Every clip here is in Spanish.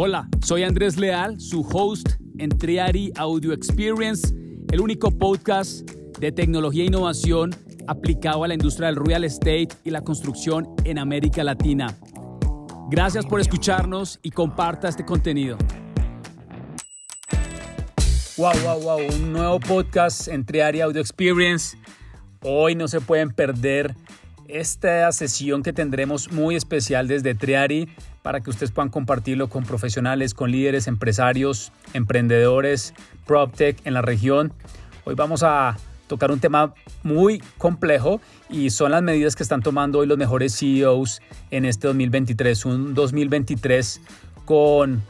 Hola, soy Andrés Leal, su host en Triari Audio Experience, el único podcast de tecnología e innovación aplicado a la industria del real estate y la construcción en América Latina. Gracias por escucharnos y comparta este contenido. Wow, wow, wow, un nuevo podcast en Triari Audio Experience. Hoy no se pueden perder esta sesión que tendremos muy especial desde Triari para que ustedes puedan compartirlo con profesionales, con líderes, empresarios, emprendedores, PropTech en la región. Hoy vamos a tocar un tema muy complejo y son las medidas que están tomando hoy los mejores CEOs en este 2023. Un 2023 con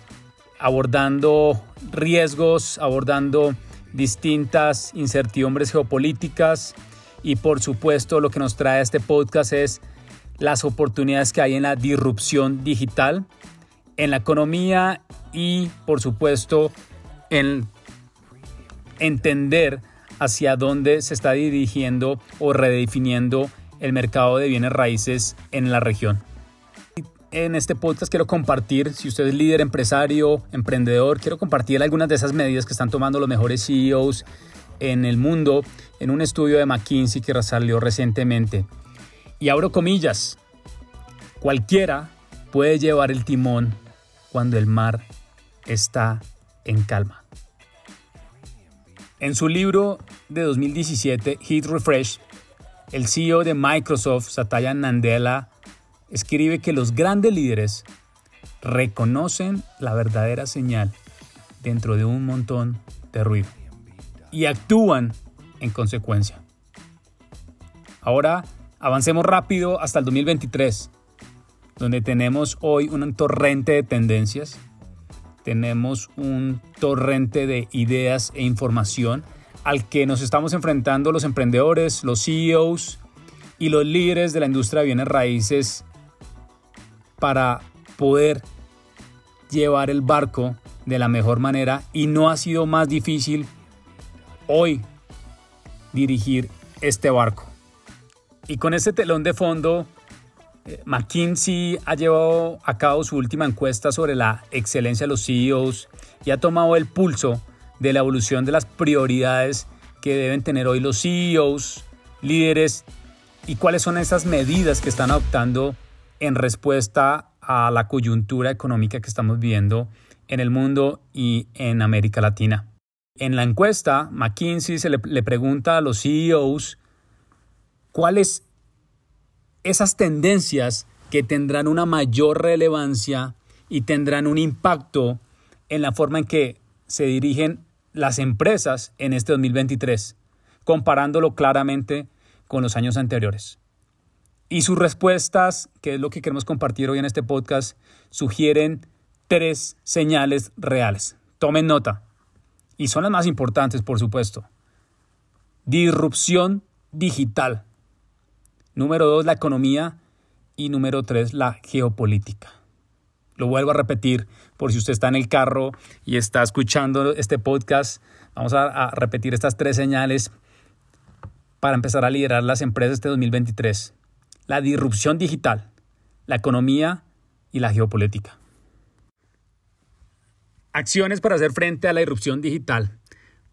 abordando riesgos, abordando distintas incertidumbres geopolíticas y por supuesto lo que nos trae este podcast es las oportunidades que hay en la disrupción digital, en la economía y por supuesto en entender hacia dónde se está dirigiendo o redefiniendo el mercado de bienes raíces en la región. En este podcast quiero compartir, si usted es líder empresario, emprendedor, quiero compartir algunas de esas medidas que están tomando los mejores CEOs en el mundo en un estudio de McKinsey que salió recientemente. Y abro comillas, cualquiera puede llevar el timón cuando el mar está en calma. En su libro de 2017, Heat Refresh, el CEO de Microsoft, Satya Nadella, escribe que los grandes líderes reconocen la verdadera señal dentro de un montón de ruido y actúan en consecuencia. Ahora avancemos rápido hasta el 2023, donde tenemos hoy un torrente de tendencias tenemos un torrente de ideas e información al que nos estamos enfrentando los emprendedores, los CEOs y los líderes de la industria de bienes raíces para poder llevar el barco de la mejor manera y no ha sido más difícil hoy dirigir este barco. Y con ese telón de fondo McKinsey ha llevado a cabo su última encuesta sobre la excelencia de los CEOs y ha tomado el pulso de la evolución de las prioridades que deben tener hoy los CEOs, líderes y cuáles son esas medidas que están adoptando en respuesta a la coyuntura económica que estamos viviendo en el mundo y en América Latina. En la encuesta, McKinsey se le, le pregunta a los CEOs cuáles esas tendencias que tendrán una mayor relevancia y tendrán un impacto en la forma en que se dirigen las empresas en este 2023, comparándolo claramente con los años anteriores. Y sus respuestas, que es lo que queremos compartir hoy en este podcast, sugieren tres señales reales. Tomen nota. Y son las más importantes, por supuesto. Disrupción digital. Número dos, la economía. Y número tres, la geopolítica. Lo vuelvo a repetir por si usted está en el carro y está escuchando este podcast. Vamos a, repetir estas tres señales para empezar a liderar las empresas este 2023. La disrupción digital, la economía y la geopolítica. Acciones para hacer frente a la disrupción digital.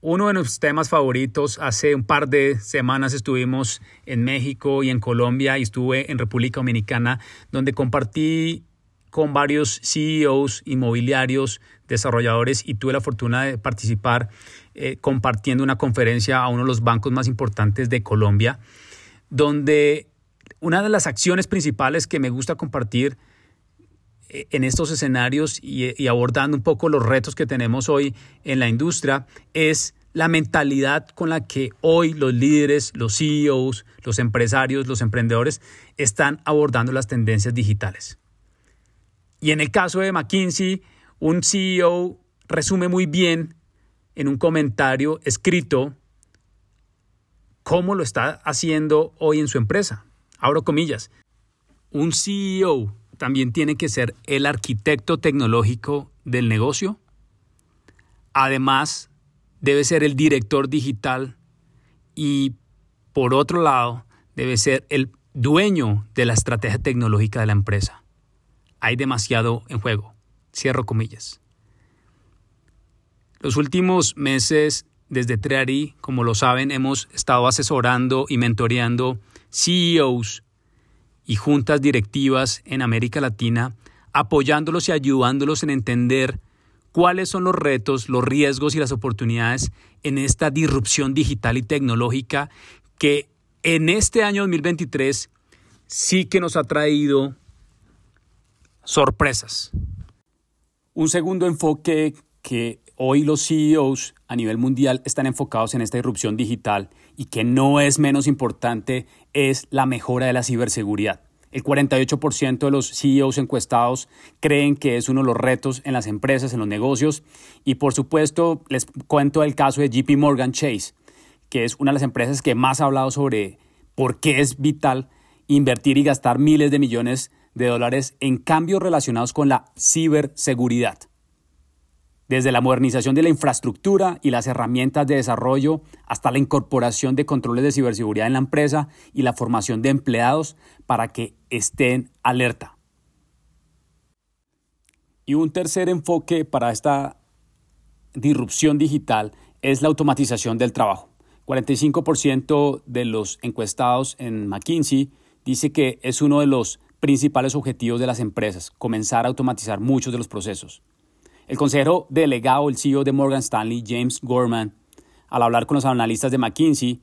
Uno de nuestros temas favoritos, hace un par de semanas estuvimos en México y en Colombia y estuve en República Dominicana, donde compartí con varios CEOs inmobiliarios, desarrolladores y tuve la fortuna de participar eh, compartiendo una conferencia a uno de los bancos más importantes de Colombia, donde una de las acciones principales que me gusta compartir en estos escenarios y, abordando un poco los retos que tenemos hoy en la industria es la mentalidad con la que hoy los líderes, los CEOs, los empresarios, los emprendedores están abordando las tendencias digitales. Y en el caso de McKinsey, un CEO resume muy bien en un comentario escrito cómo lo está haciendo hoy en su empresa. Abro comillas. Un CEO también tiene que ser el arquitecto tecnológico del negocio. Además, debe ser el director digital y, por otro lado, debe ser el dueño de la estrategia tecnológica de la empresa. Hay demasiado en juego. Cierro comillas. Los últimos meses desde Treari, como lo saben, hemos estado asesorando y mentoreando CEOs y juntas directivas en América Latina, apoyándolos y ayudándolos en entender cuáles son los retos, los riesgos y las oportunidades en esta disrupción digital y tecnológica que en este año 2023 sí que nos ha traído sorpresas. Un segundo enfoque que hoy los CEOs a nivel mundial están enfocados en esta irrupción digital y que no es menos importante es la mejora de la ciberseguridad. El 48% de los CEOs encuestados creen que es uno de los retos en las empresas, en los negocios. Y por supuesto, les cuento el caso de JP Morgan Chase, que es una de las empresas que más ha hablado sobre por qué es vital invertir y gastar miles de millones de dólares en cambios relacionados con la ciberseguridad. Desde la modernización de la infraestructura y las herramientas de desarrollo hasta la incorporación de controles de ciberseguridad en la empresa y la formación de empleados para que estén alerta. Y un tercer enfoque para esta disrupción digital es la automatización del trabajo. 45% de los encuestados en McKinsey dice que es uno de los principales objetivos de las empresas, comenzar a automatizar muchos de los procesos. El consejero delegado, el CEO de Morgan Stanley, James Gorman, al hablar con los analistas de McKinsey,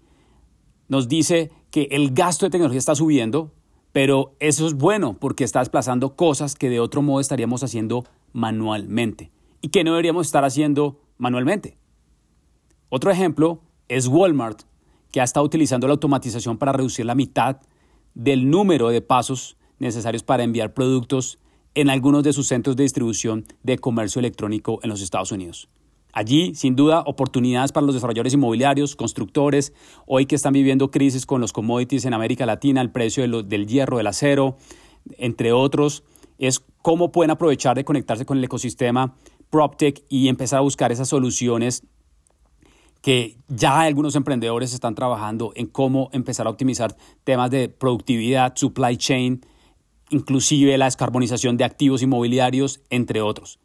nos dice que el gasto de tecnología está subiendo, pero eso es bueno porque está desplazando cosas que de otro modo estaríamos haciendo manualmente y que no deberíamos estar haciendo manualmente. Otro ejemplo es Walmart, que ha estado utilizando la automatización para reducir la mitad del número de pasos necesarios para enviar productos en algunos de sus centros de distribución de comercio electrónico en los Estados Unidos. Allí, sin duda, oportunidades para los desarrolladores inmobiliarios, constructores, hoy que están viviendo crisis con los commodities en América Latina, el precio del hierro, del acero, entre otros, es cómo pueden aprovechar de conectarse con el ecosistema PropTech y empezar a buscar esas soluciones que ya algunos emprendedores están trabajando en cómo empezar a optimizar temas de productividad, supply chain, inclusive la descarbonización de activos inmobiliarios, entre otros.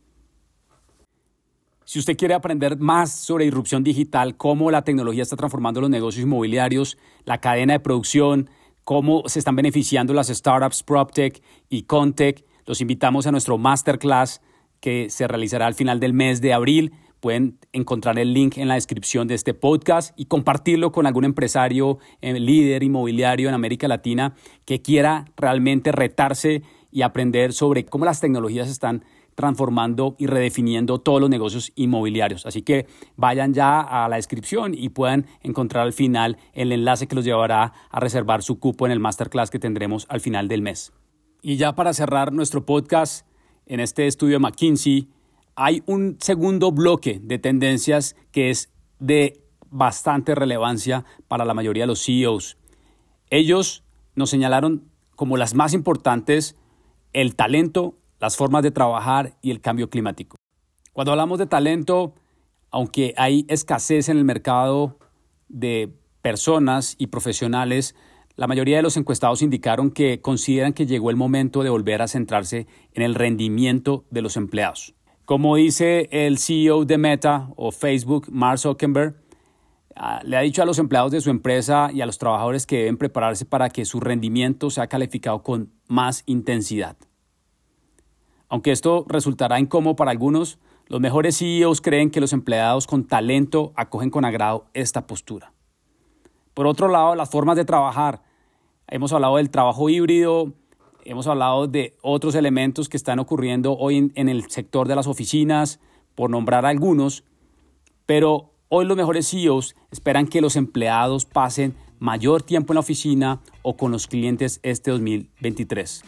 Si usted quiere aprender más sobre irrupción digital, cómo la tecnología está transformando los negocios inmobiliarios, la cadena de producción, cómo se están beneficiando las startups PropTech y Contech, los invitamos a nuestro masterclass que se realizará al final del mes de abril. Pueden encontrar el link en la descripción de este podcast y compartirlo con algún empresario, eh, líder inmobiliario en América Latina que quiera realmente retarse y aprender sobre cómo las tecnologías están transformando y redefiniendo todos los negocios inmobiliarios. Así que vayan ya a la descripción y puedan encontrar al final el enlace que los llevará a reservar su cupo en el masterclass que tendremos al final del mes. Y ya para cerrar nuestro podcast en este estudio de McKinsey, hay un segundo bloque de tendencias que es de bastante relevancia para la mayoría de los CEOs. Ellos nos señalaron como las más importantes el talento, las formas de trabajar y el cambio climático. Cuando hablamos de talento, aunque hay escasez en el mercado de personas y profesionales, la mayoría de los encuestados indicaron que consideran que llegó el momento de volver a centrarse en el rendimiento de los empleados. Como dice el CEO de Meta o Facebook, Mark Zuckerberg, ah, le ha dicho a los empleados de su empresa y a los trabajadores que deben prepararse para que su rendimiento sea calificado con más intensidad. Aunque esto resultará incómodo para algunos, los mejores CEOs creen que los empleados con talento acogen con agrado esta postura. Por otro lado, las formas de trabajar. Hemos hablado del trabajo híbrido, hemos hablado de otros elementos que están ocurriendo hoy en, el sector de las oficinas, por nombrar algunos, pero hoy los mejores CEOs esperan que los empleados pasen mayor tiempo en la oficina o con los clientes este 2023.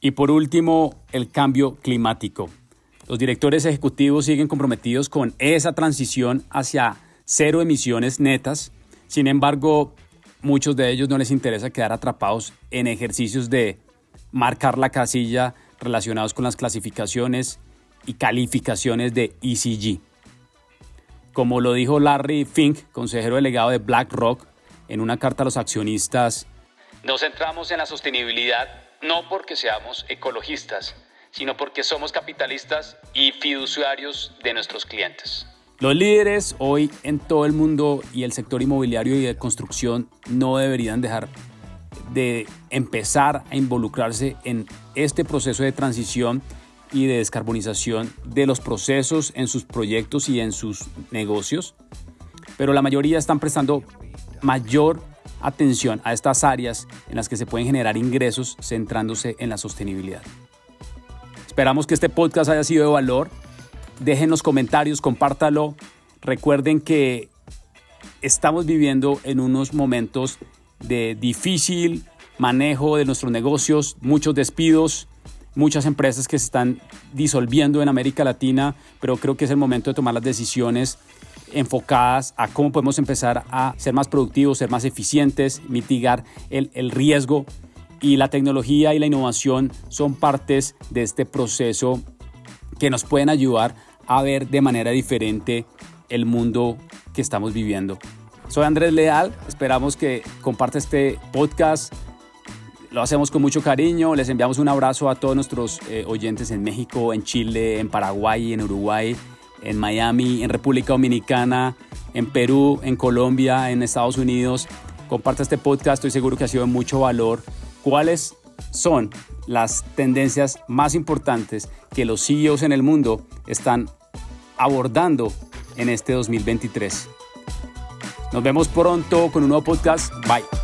Y por último, el cambio climático. Los directores ejecutivos siguen comprometidos con esa transición hacia cero emisiones netas. Sin embargo, muchos de ellos no les interesa quedar atrapados en ejercicios de marcar la casilla relacionados con las clasificaciones y calificaciones de ECG. Como lo dijo Larry Fink, consejero delegado de BlackRock, en una carta a los accionistas, nos centramos en la sostenibilidad no porque seamos ecologistas, sino porque somos capitalistas y fiduciarios de nuestros clientes. Los líderes hoy en todo el mundo y el sector inmobiliario y de construcción no deberían dejar de empezar a involucrarse en este proceso de transición y de descarbonización de los procesos en sus proyectos y en sus negocios, pero la mayoría están prestando mayor atención a estas áreas en las que se pueden generar ingresos centrándose en la sostenibilidad. Esperamos que este podcast haya sido de valor. Dejen los comentarios, compártalo. Recuerden que estamos viviendo en unos momentos de difícil manejo de nuestros negocios, muchos despidos, muchas empresas que se están disolviendo en América Latina, pero creo que es el momento de tomar las decisiones enfocadas a cómo podemos empezar a ser más productivos, ser más eficientes, mitigar el, el riesgo. Y la tecnología y la innovación son partes de este proceso que nos pueden ayudar a ver de manera diferente el mundo que estamos viviendo. Soy Andrés Leal, esperamos que comparte este podcast. Lo hacemos con mucho cariño. Les enviamos un abrazo a todos nuestros eh, oyentes en México, en Chile, en Paraguay, en Uruguay, en Miami, en República Dominicana, en Perú, en Colombia, en Estados Unidos. Comparte este podcast, estoy seguro que ha sido de mucho valor. ¿Cuáles son las tendencias más importantes que los CEOs en el mundo están abordando en este 2023? Nos vemos pronto con un nuevo podcast. Bye.